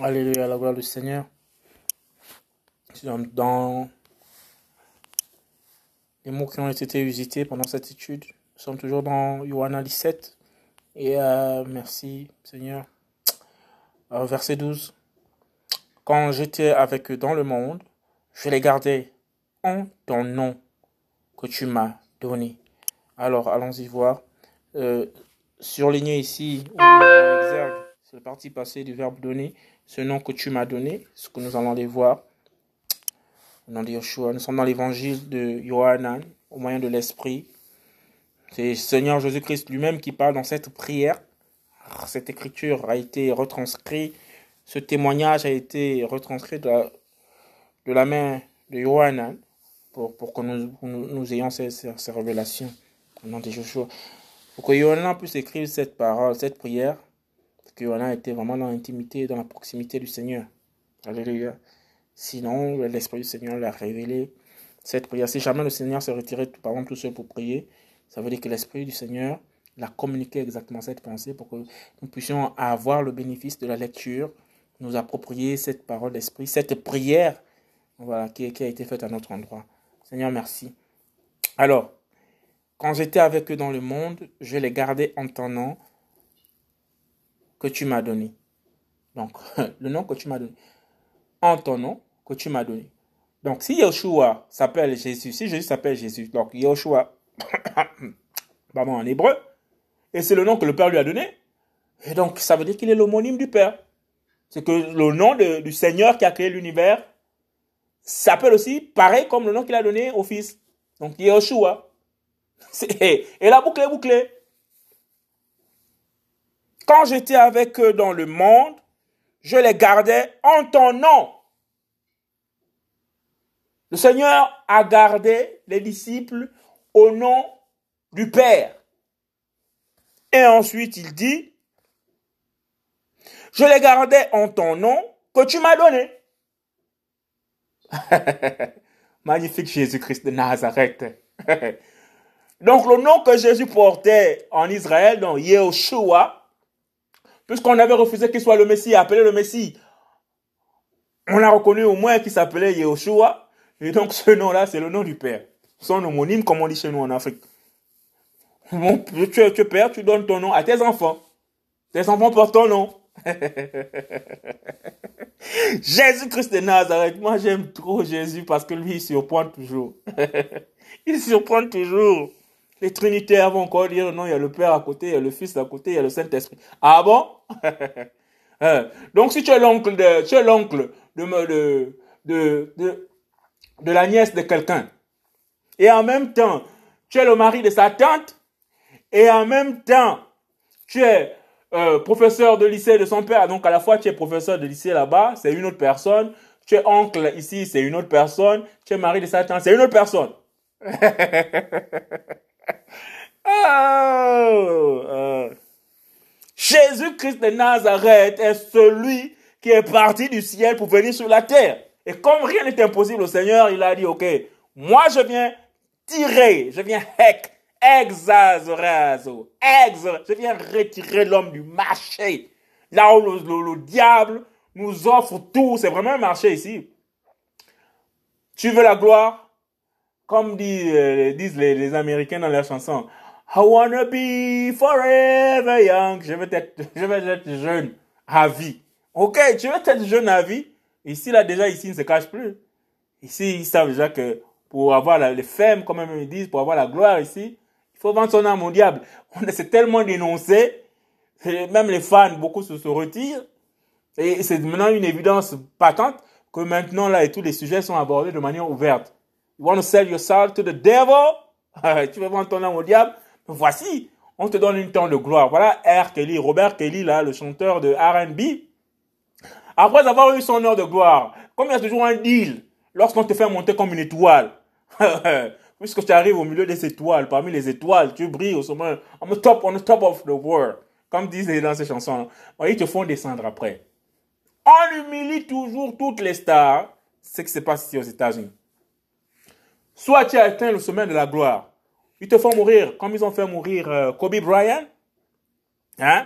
Alléluia, la gloire du Seigneur. Dans les mots qui ont été visités pendant cette étude, nous sommes toujours dans Johanna 17. Et euh, merci, Seigneur. Euh, verset 12. Quand j'étais avec eux dans le monde, je les gardais en ton nom que tu m'as donné. Alors, allons-y voir. Euh, surligné ici, c'est le parti passé du verbe donner, ce nom que tu m'as donné, ce que nous allons aller voir. Au nom de Yeshua, nous sommes dans l'évangile de Yohanan, au moyen de l'Esprit. C'est Seigneur Jésus-Christ lui-même qui parle dans cette prière. Cette écriture a été retranscrite, ce témoignage a été retranscrit de la, de la main de Yohanan pour, pour que nous, nous, ayons ces, ces, révélations. Au nom de Yeshua. Pour que Yohanan puisse écrire cette parole, cette prière, que Yohanan était vraiment dans l'intimité, dans la proximité du Seigneur. Alléluia. Sinon, l'Esprit du Seigneur l'a révélé. Cette prière, si jamais le Seigneur s'est retiré, par exemple, tout seul pour prier, ça veut dire que l'Esprit du Seigneur l'a communiqué exactement cette pensée pour que nous puissions avoir le bénéfice de la lecture, nous approprier cette parole d'Esprit, cette prière voilà, qui, qui a été faite à notre endroit. Seigneur, merci. Alors, quand j'étais avec eux dans le monde, je les gardais en nom que tu m'as donné. Donc, le nom que tu m'as donné. En ton nom que tu m'as donné. Donc, si Yeshua s'appelle Jésus, si Jésus s'appelle Jésus, donc Yeshua, pardon, en hébreu, et c'est le nom que le Père lui a donné, et donc ça veut dire qu'il est l'homonyme du Père. C'est que le nom du Seigneur qui a créé l'univers s'appelle aussi pareil comme le nom qu'il a donné au Fils. Donc Yeshua. Et la boucle est bouclée. Quand j'étais avec eux dans le monde, je les gardais en ton nom. Le Seigneur a gardé les disciples au nom du Père. Et ensuite, il dit, je les gardais en ton nom que tu m'as donné. Magnifique Jésus-Christ de Nazareth. donc le nom que Jésus portait en Israël, donc Yeshua, puisqu'on avait refusé qu'il soit le Messie, appelé le Messie, on a reconnu au moins qu'il s'appelait Yeshua, et donc ce nom-là, c'est le nom du Père. Son homonyme, comme on dit chez nous en Afrique. Bon, tu, es, père, tu donnes ton nom à tes enfants. Tes enfants portent ton nom. Jésus-Christ de Nazareth, moi j'aime trop Jésus parce que lui il surprend toujours. il surprend toujours. Les Trinitaires vont encore dire non, il y a le Père à côté, il y a le Fils à côté, il y a le Saint-Esprit. Ah bon? Hein? Donc si tu es l'oncle de, tu es l'oncle de, de, de, de, la nièce de quelqu'un. Et en même temps, tu es le mari de sa tante. Et en même temps, tu es euh, professeur de lycée de son père. Donc à la fois, tu es professeur de lycée là-bas, c'est une autre personne. Tu es oncle ici, c'est une autre personne. Tu es mari de sa tante, c'est une autre personne. oh, oh. Jésus-Christ de Nazareth est celui qui est parti du ciel pour venir sur la terre. Et comme rien n'est impossible au Seigneur, il a dit, OK, moi je viens tirer, je viens hec, exazrazo, ex, je viens retirer l'homme du marché. Là où le, diable nous offre tout, c'est vraiment un marché ici. Tu veux la gloire? Comme euh, disent les, les, Américains dans leur chanson. I wanna be forever young. Je veux être, je veux être jeune à vie. Ok, tu veux être jeune à vie? Ici, là, déjà, ici, ils ne se cachent plus. Ici, ils savent déjà que pour avoir les femmes, comme ils disent, pour avoir la gloire ici, il faut vendre son âme au diable. On s'est tellement dénoncé, même les fans, beaucoup se, retirent. Et c'est maintenant une évidence patente que maintenant, là, et tous les sujets sont abordés de manière ouverte. You want to sell your soul to the devil? tu veux vendre ton âme au diable? Voici, on te donne une temps de gloire. Voilà R. Kelly, Robert Kelly, là, le chanteur de R&B, après avoir eu son heure de gloire, comme il y a toujours un deal, lorsqu'on te fait monter comme une étoile, puisque tu arrives au milieu des étoiles, parmi les étoiles, tu brilles au sommet, on the top, on the top of the world, comme disent dans ces chansons, ils te font descendre après. On humilie toujours toutes les stars, c'est ce qui se passe ici aux États-Unis. Soit tu as atteint le sommet de la gloire, ils te font mourir, comme ils ont fait mourir euh, Kobe Bryant. Hein?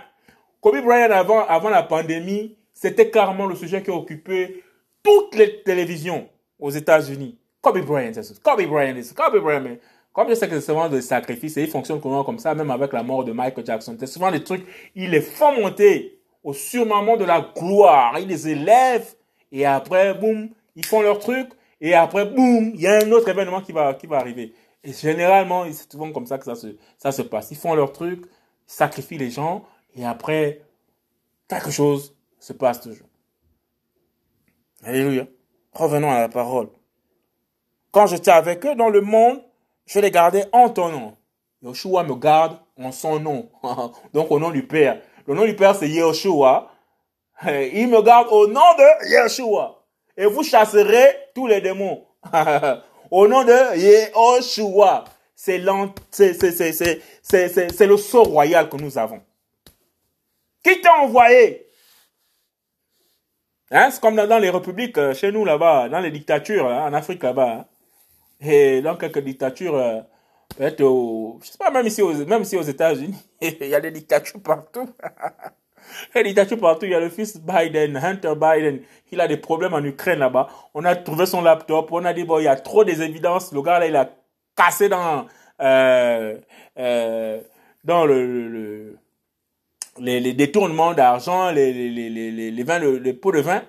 Kobe Bryant, avant, avant la pandémie, c'était carrément le sujet qui a occupé toutes les télévisions aux États-Unis. Kobe Bryant, Kobe Bryant, Kobe Bryant. Comme je sais que c'est souvent des sacrifices et ils fonctionnent comme ça, même avec la mort de Michael Jackson. C'est souvent des trucs, ils les font monter au surmament de la gloire. Ils les élèvent et après, boum, ils font leur truc et après, boum, il y a un autre événement qui va, qui va arriver. Et généralement, c'est souvent comme ça que ça se, ça se passe. Ils font leur truc, ils sacrifient les gens et après, quelque chose se passe toujours. Alléluia. Revenons à la parole. Quand j'étais avec eux dans le monde, je les gardais en ton nom. Yoshua me garde en son nom. Donc au nom du Père. Le nom du Père, c'est Yoshua. Il me garde au nom de Yeshua. Et vous chasserez tous les démons. au nom de Yehoshua. C'est le sort royal que nous avons. Qui t'a envoyé? Hein, C'est comme dans, les républiques, euh, chez nous là-bas, dans les dictatures, hein, en Afrique là-bas. Hein. Et dans quelques dictatures, euh, peut-être je sais pas, même ici aux, même ici aux États-Unis, il y a des dictatures partout. des dictatures partout. Il y a le fils Biden, Hunter Biden. Il a des problèmes en Ukraine là-bas. On a trouvé son laptop. On a dit, bon, il y a trop des évidences. Le gars là, il a cassé dans, euh, euh, dans le, le, les, les, détournements d'argent, les, les, les, les, les, vins, les pots de vin.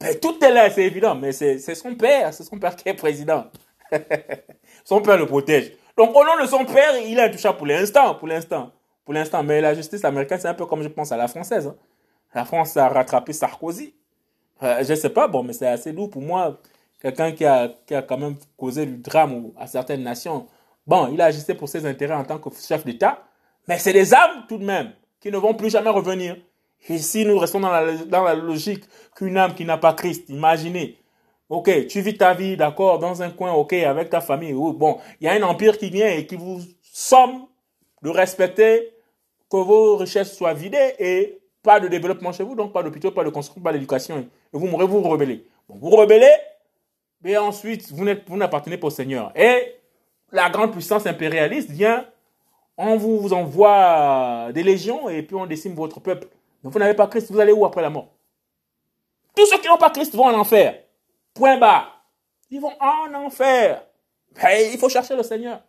Ben, tout est là, c'est évident. Mais c'est son père. C'est son père qui est président. son père le protège. Donc, au nom de son père, il est intouchable pour l'instant, pour l'instant. Pour l'instant. Mais la justice américaine, c'est un peu comme je pense à la française. Hein. La France a rattrapé Sarkozy. Euh, je sais pas, bon, mais c'est assez doux pour moi. Quelqu'un qui a, qui a quand même causé du drame à certaines nations. Bon, il a agissé pour ses intérêts en tant que chef d'État. Mais c'est des âmes, tout de même, qui ne vont plus jamais revenir. Et si nous restons dans la, dans la logique qu'une âme qui n'a pas Christ, imaginez, Ok, tu vis ta vie, d'accord, dans un coin, ok, avec ta famille. bon, il y a un empire qui vient et qui vous somme de respecter que vos richesses soient vidées et pas de développement chez vous, donc pas d'hôpital, pas de construction, pas d'éducation. Et vous mourrez, vous vous rebellez. Bon, vous rebellez, mais ensuite, vous n'appartenez pas au Seigneur. Et la grande puissance impérialiste vient, on vous envoie des légions et puis on décime votre peuple. Donc vous n'avez pas Christ, vous allez où après la mort? Tous ceux qui n'ont pas Christ vont en enfer. Point bas. Ils vont en enfer. Il faut chercher le Seigneur.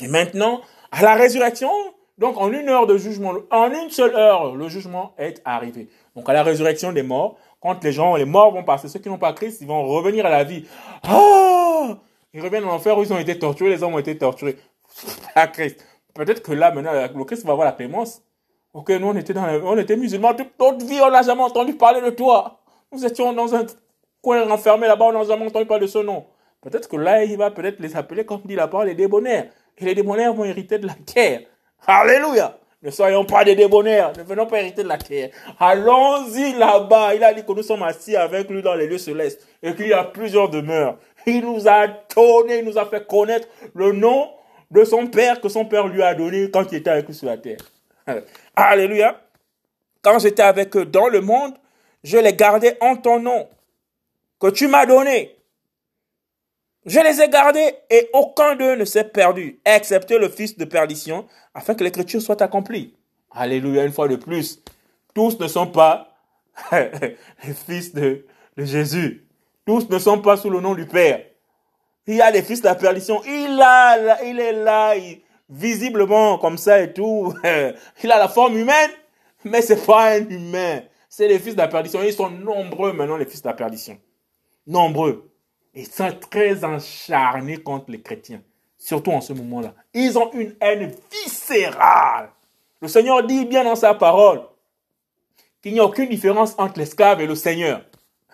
Et maintenant, à la résurrection, donc en une heure de jugement, en une seule heure, le jugement est arrivé. Donc à la résurrection des morts, quand les gens, les morts vont passer, ceux qui n'ont pas Christ, ils vont revenir à la vie. Oh Ils reviennent en enfer où ils ont été torturés, les hommes ont été torturés. À Christ. Peut-être que là, maintenant, le Christ va avoir la clémence. Ok, nous on était, dans on était musulmans toute notre vie, on n'a jamais entendu parler de toi. Nous étions dans un coin enfermé là-bas, on n'a jamais entendu parler de ce nom. Peut-être que là, il va peut-être les appeler, comme dit la parole, les débonnaires. Et les débonnaires vont hériter de la guerre. Alléluia. Ne soyons pas des débonnaires, ne venons pas hériter de la guerre. Allons-y là-bas. Il a dit que nous sommes assis avec lui dans les lieux célestes et qu'il y a plusieurs demeures. Il nous a donné, il nous a fait connaître le nom de son père que son père lui a donné quand il était avec lui sur la terre. Alléluia. Quand j'étais avec eux dans le monde, je les gardais en ton nom que tu m'as donné. Je les ai gardés et aucun d'eux ne s'est perdu, excepté le fils de perdition, afin que l'écriture soit accomplie. Alléluia, une fois de plus. Tous ne sont pas les fils de, Jésus. Tous ne sont pas sous le nom du Père. Il y a des fils de la perdition. Il, a, il est là, visiblement comme ça et tout. Il a la forme humaine, mais c'est pas un humain. C'est les fils de la perdition. Ils sont nombreux maintenant, les fils de la perdition nombreux, et sont très encharnés contre les chrétiens, surtout en ce moment-là. Ils ont une haine viscérale. Le Seigneur dit bien dans sa parole qu'il n'y a aucune différence entre l'esclave et le Seigneur.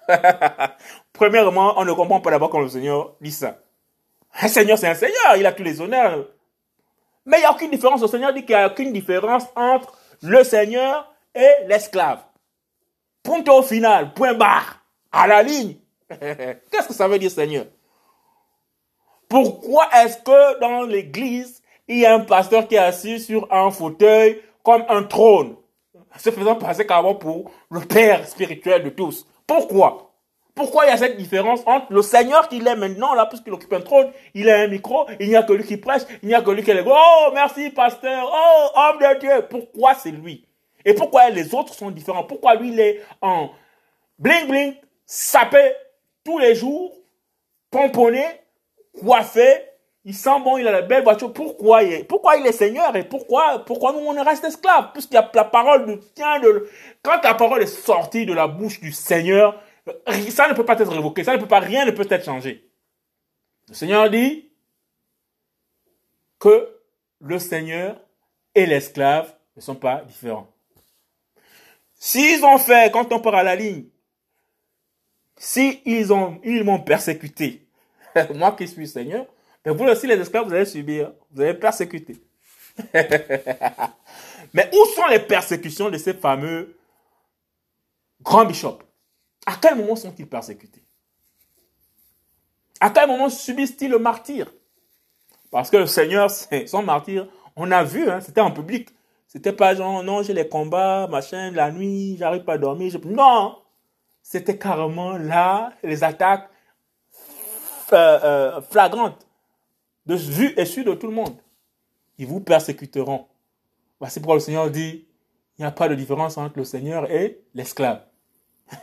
Premièrement, on ne comprend pas d'abord quand le Seigneur dit ça. Un Seigneur, c'est un Seigneur, il a tous les honneurs. Mais il n'y a aucune différence. Le Seigneur dit qu'il n'y a aucune différence entre le Seigneur et l'esclave. Point au final, point barre, à la ligne. Qu'est-ce que ça veut dire, Seigneur? Pourquoi est-ce que dans l'église, il y a un pasteur qui est assis sur un fauteuil comme un trône, se faisant passer carrément pour le Père spirituel de tous. Pourquoi? Pourquoi il y a cette différence entre le Seigneur qu'il est maintenant, là, puisqu'il occupe un trône, il a un micro, il n'y a que lui qui prêche, il n'y a que lui qui est Oh, merci, pasteur, oh, homme de Dieu. Pourquoi c'est lui? Et pourquoi les autres sont différents? Pourquoi lui, il est en bling bling, sapé tous les jours, pomponné, coiffé, il sent bon, il a la belle voiture. Pourquoi il est, pourquoi il est Seigneur et pourquoi, pourquoi nous on reste esclaves? Puisqu'il y a la parole de tient de, quand la parole est sortie de la bouche du Seigneur, ça ne peut pas être révoqué, ça ne peut pas, rien ne peut être changé. Le Seigneur dit que le Seigneur et l'esclave ne sont pas différents. S'ils ont fait, quand on part à la ligne, si ils ont, ils m'ont persécuté, moi qui suis Seigneur, mais vous aussi les esclaves, vous allez subir, vous allez persécuter. mais où sont les persécutions de ces fameux grands bishops? À quel moment sont-ils persécutés? À quel moment subissent-ils le martyr Parce que le Seigneur, son martyr, on a vu, hein, c'était en public. C'était pas genre, non, j'ai les combats, machin, la nuit, j'arrive pas à dormir. Non! C'était carrément là, les attaques euh, euh, flagrantes, de vue et su de tout le monde. Ils vous persécuteront. Voici pourquoi le Seigneur dit, il n'y a pas de différence entre le Seigneur et l'esclave.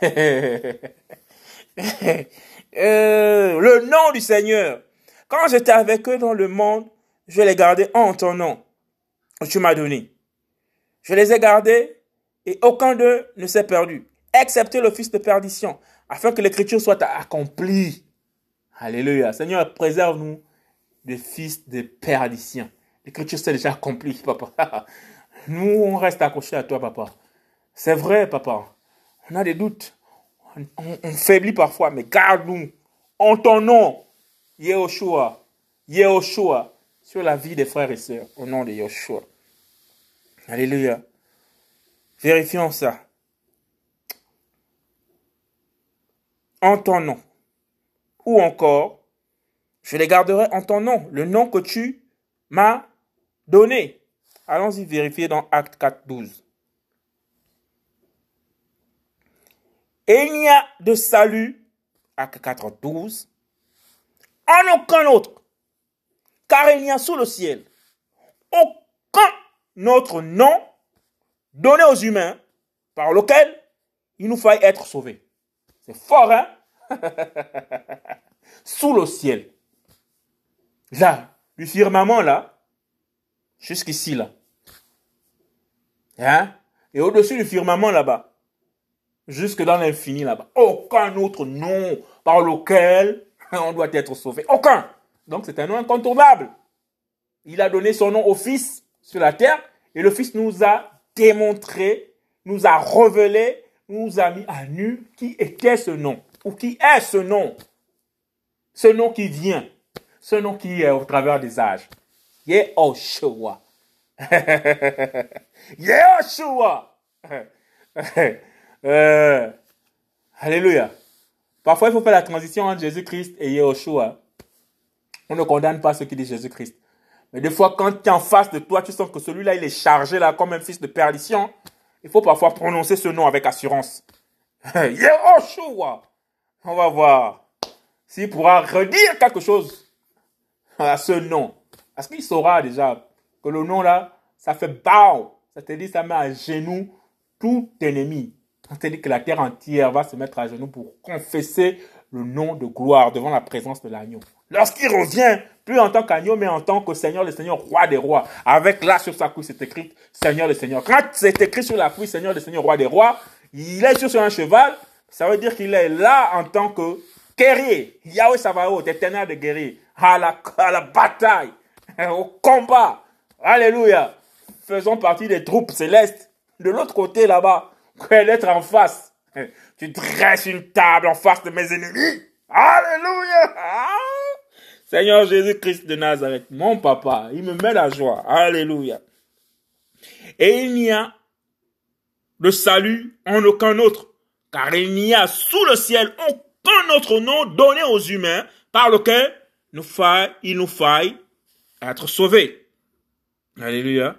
Euh, le nom du Seigneur. Quand j'étais avec eux dans le monde, je les gardais en ton nom. Tu m'as donné. Je les ai gardés et aucun d'eux ne s'est perdu, excepté le fils de perdition, afin que l'écriture soit accomplie. Alléluia. Seigneur, préserve-nous des fils de perdition. L'écriture s'est déjà accomplie, papa. Nous, on reste accrochés à toi, papa. C'est vrai, papa. On a des doutes. On, faiblit parfois, mais garde-nous. En ton nom, Yehoshua, Yehoshua, sur la vie des frères et sœurs, au nom de Yehoshua. Alléluia. Vérifions ça. En ton nom. Ou encore, je les garderai en ton nom, le nom que tu m'as donné. Allons-y vérifier dans Acte 4, 12. Et il n'y a de salut, Acte 4, 12, en aucun autre, car il n'y a sous le ciel aucun notre nom donné aux humains par lequel il nous faille être sauvés. C'est fort, hein? Sous le ciel. Là, du firmament, là, jusqu'ici, là. Hein? Et au-dessus du firmament, là-bas, jusque dans l'infini, là-bas. Aucun autre nom par lequel on doit être sauvé. Aucun. Donc c'est un nom incontournable. Il a donné son nom au Fils sur la terre et le Fils nous a démontré, nous a révélé, nous a mis à nu qui était ce nom ou qui est ce nom. Ce nom qui vient, ce nom qui est au travers des âges. Yehoshua. Yehoshua. euh, alléluia. Parfois, il faut faire la transition entre Jésus-Christ et Yehoshua. On ne condamne pas ceux qui disent Jésus-Christ. Mais des fois, quand tu es en face de toi, tu sens que celui-là, il est chargé là comme un fils de perdition. Il faut parfois prononcer ce nom avec assurance. Yehoshua. On va voir s'il pourra redire quelque chose à ce nom. Parce qu'il saura déjà que le nom là, ça fait bao. Ça te dit, ça met à genoux tout ennemi. On te dit que la terre entière va se mettre à genoux pour confesser le nom de gloire devant la présence de l'agneau. Lorsqu'il revient, plus en tant qu'agneau, mais en tant que Seigneur, le Seigneur, roi des rois, avec là sur sa couille, c'est écrit Seigneur, le Seigneur. Quand c'est écrit sur la couille, Seigneur, le Seigneur, roi des rois, il est sur un cheval, ça veut dire qu'il est là en tant que guerrier. Yahweh Savaot, éternel de guerrier, à la, à la bataille, au combat. Alléluia. Faisons partie des troupes célestes. De l'autre côté, là-bas, être en face. Tu dresses une table en face de mes ennemis. Alléluia. Seigneur Jésus-Christ de Nazareth, mon papa, il me met la joie. Alléluia. Et il n'y a de salut en aucun autre, car il n'y a sous le ciel aucun autre nom donné aux humains par lequel nous faille, il nous faille être sauvés. Alléluia.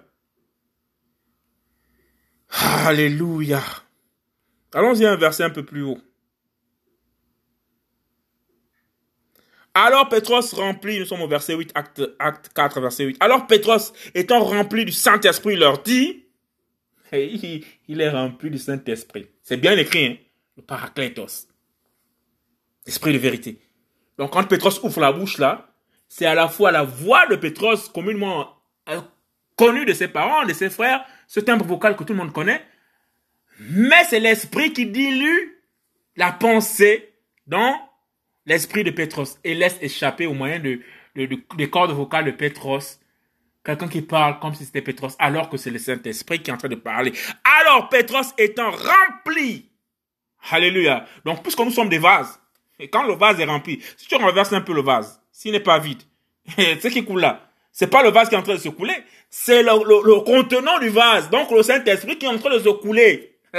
Alléluia. Allons-y un verset un peu plus haut. Alors Pétros rempli, nous sommes au verset 8, acte, acte 4, verset 8. Alors Pétros, étant rempli du Saint-Esprit, leur dit, il, il est rempli du Saint-Esprit. C'est bien écrit, hein? le Paraclétos. Esprit de vérité. Donc quand Pétros ouvre la bouche là, c'est à la fois la voix de Pétros communément euh, connue de ses parents, de ses frères, ce timbre vocal que tout le monde connaît, mais c'est l'esprit qui dilue la pensée dans l'esprit de Pétros et laisse échapper au moyen de, des cordes vocales de Pétros quelqu'un qui parle comme si c'était Pétros alors que c'est le Saint-Esprit qui est en train de parler. Alors Pétros étant rempli. Alléluia. Donc puisque nous sommes des vases, et quand le vase est rempli, si tu renverses un peu le vase, s'il n'est pas vide, ce qui coule là, c'est pas le vase qui est en train de se couler, c'est le, le, contenant du vase, donc le Saint-Esprit qui est en train de se couler.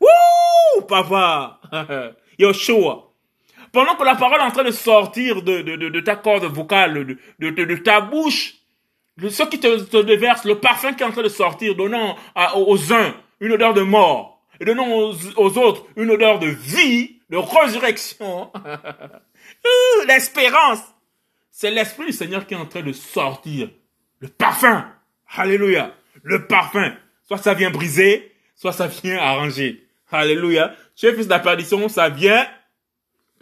Wouh, papa, Yoshua. Pendant que la parole est en train de sortir de, de, de, ta corde vocale, de, de, de, ta bouche, ce qui te, te, déverse, le parfum qui est en train de sortir, donnant aux uns une odeur de mort, et donnant aux, aux autres une odeur de vie, de résurrection, l'espérance. C'est l'Esprit du Seigneur qui est en train de sortir. Le parfum. Alléluia. Le parfum. Soit ça vient briser, soit ça vient arranger. Alléluia. Es fils de la perdition, ça vient.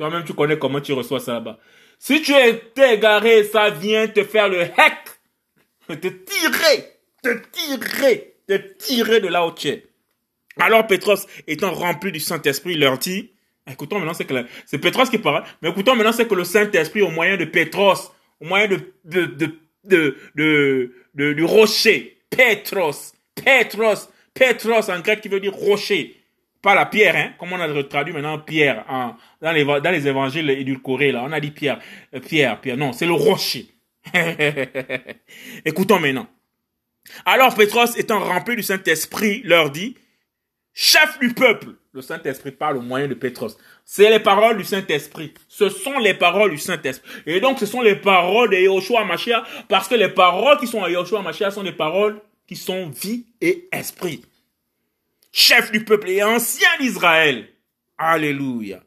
Toi-même, tu connais comment tu reçois ça là-bas. Si tu es égaré, ça vient te faire le heck. Te tirer. Te tirer. Te tirer de là où tu es. Alors Pétros, étant rempli du Saint-Esprit, leur dit, Écoutons maintenant, c'est c'est Pétros qui parle, mais écoutons maintenant, c'est que le Saint-Esprit, au moyen de Pétros, au moyen de, de, de, de, de, de du rocher, Pétros, Pétros, Pétros en grec qui veut dire rocher, pas la pierre, hein, comme on a traduit maintenant pierre en, dans, les, dans les évangiles édulcorés, là, on a dit pierre, euh, pierre, pierre, non, c'est le rocher. Écoutons maintenant. Alors Pétros, étant rempli du Saint-Esprit, leur dit, chef du peuple, le Saint-Esprit parle au moyen de Pétros. C'est les paroles du Saint-Esprit. Ce sont les paroles du Saint-Esprit. Et donc, ce sont les paroles de Yoshua Mashiach, parce que les paroles qui sont à Yoshua Mashiach sont des paroles qui sont vie et esprit. Chef du peuple et ancien d'Israël. Alléluia.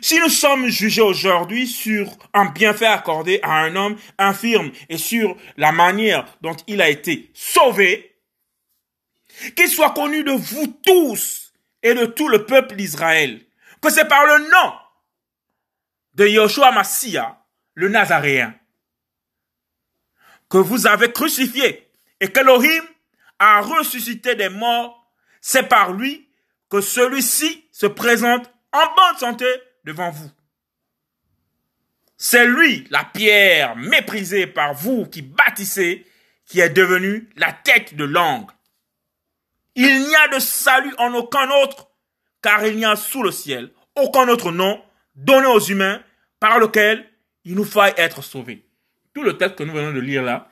Si nous sommes jugés aujourd'hui sur un bienfait accordé à un homme infirme et sur la manière dont il a été sauvé, qu'il soit connu de vous tous et de tout le peuple d'Israël, que c'est par le nom de Yoshua Massia, le Nazaréen, que vous avez crucifié et qu'Elohim a ressuscité des morts, c'est par lui que celui-ci se présente en bonne santé devant vous. C'est lui, la pierre méprisée par vous qui bâtissez, qui est devenue la tête de l'angle. Il n'y a de salut en aucun autre, car il n'y a sous le ciel aucun autre nom donné aux humains par lequel il nous faille être sauvés. Tout le texte que nous venons de lire là,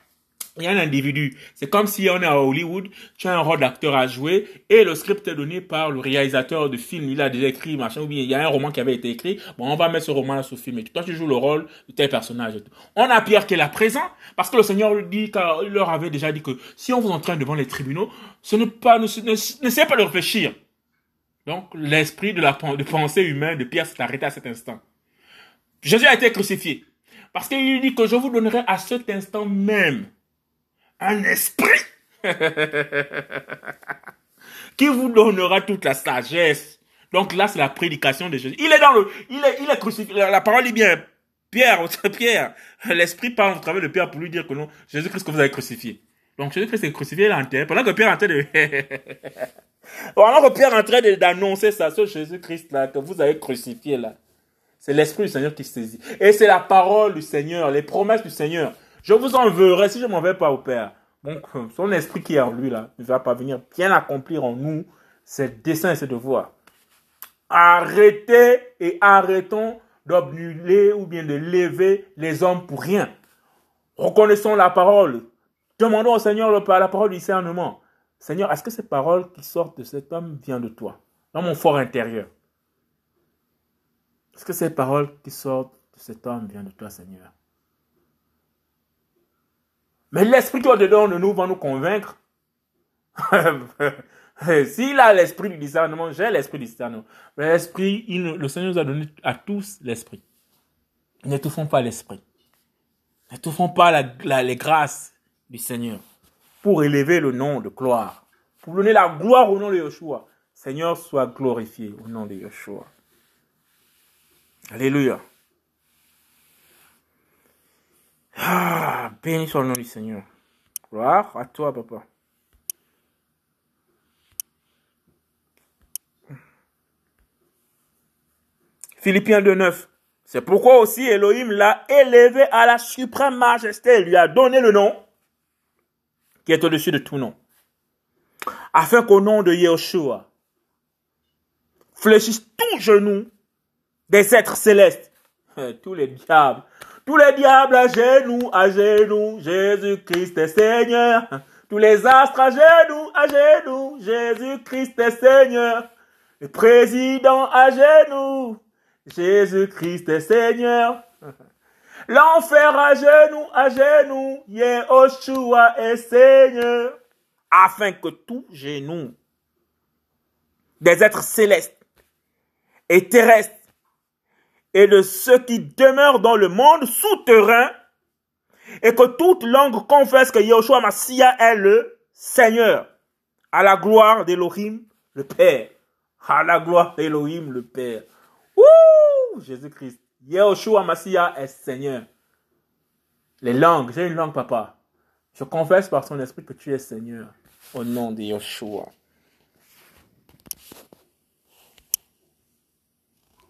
il y a un individu. C'est comme si on est à Hollywood, tu as un rôle d'acteur à jouer et le script est donné par le réalisateur du film. Il a déjà écrit, machin, ou bien il y a un roman qui avait été écrit. Bon, on va mettre ce roman-là sous film. Et toi, tu joues le rôle de tel personnage. On a Pierre qui est là présent parce que le Seigneur lui dit, il leur avait déjà dit que si on vous entraîne devant les tribunaux, ce n'est pas, ne, ne, pas de réfléchir. Donc, l'esprit de la de pensée humaine de Pierre s'est arrêté à cet instant. Jésus a été crucifié. Parce qu'il dit que je vous donnerai à cet instant même un esprit qui vous donnera toute la sagesse. Donc là, c'est la prédication de Jésus. Il est dans le, il est, il est crucifié. La parole dit bien, Pierre, Pierre, l'esprit parle au travers de Pierre pour lui dire que non, Jésus-Christ que vous avez crucifié. Donc Jésus-Christ est crucifié, il est pendant que Pierre est en train de, pendant que Pierre est en train d'annoncer ça, ce Jésus-Christ là, que vous avez crucifié là. C'est l'esprit du Seigneur qui saisit. Et c'est la parole du Seigneur, les promesses du Seigneur. Je vous enverrai si je m'en vais pas au Père. Donc, son esprit qui est en lui, là, ne va pas venir bien accomplir en nous ses desseins et ses devoirs. Arrêtez et arrêtons d'obnuler ou bien de lever les hommes pour rien. Reconnaissons la parole. Demandons au Seigneur la parole du discernement. Seigneur, est-ce que ces paroles qui sortent de cet homme viennent de toi, dans mon fort intérieur? Est-ce que ces paroles qui sortent de cet homme viennent de toi, Seigneur? Mais l'esprit qui est dedans de nous va nous convaincre. S'il a l'esprit du discernement, j'ai l'esprit du discernement. L'esprit, le Seigneur nous a donné à tous l'esprit. N'étouffons pas l'esprit. N'étouffons pas les grâces du Seigneur pour élever le nom de gloire pour donner la gloire au nom de Yeshua. Seigneur, sois glorifié au nom de Yeshua. Alléluia. Ah, béni soit le nom du Seigneur. Gloire à toi, papa. Philippiens 2.9. C'est pourquoi aussi Elohim l'a élevé à la suprême majesté. Il lui a donné le nom qui est au-dessus de tout nom. Afin qu'au nom de Yeshua, fléchissent tous genoux des êtres célestes. Tous les diables. Tous les diables à genoux, à genoux, Jésus-Christ est Seigneur. Tous les astres à genoux, à genoux, Jésus-Christ est Seigneur. Le président à genoux, Jésus-Christ est Seigneur. L'enfer à genoux, à genoux, Yehoshua est Seigneur. Afin que tout genou des êtres célestes et terrestres et de ceux qui demeurent dans le monde souterrain et que toute langue confesse que Yahushua Massia est le Seigneur à la gloire d'Elohim le Père. À la gloire d'Elohim le Père. Ouh, Jésus-Christ. Yahushua Massia est Seigneur. Les langues, j'ai une langue, papa. Je confesse par son esprit que tu es Seigneur. Au nom de Yeshua.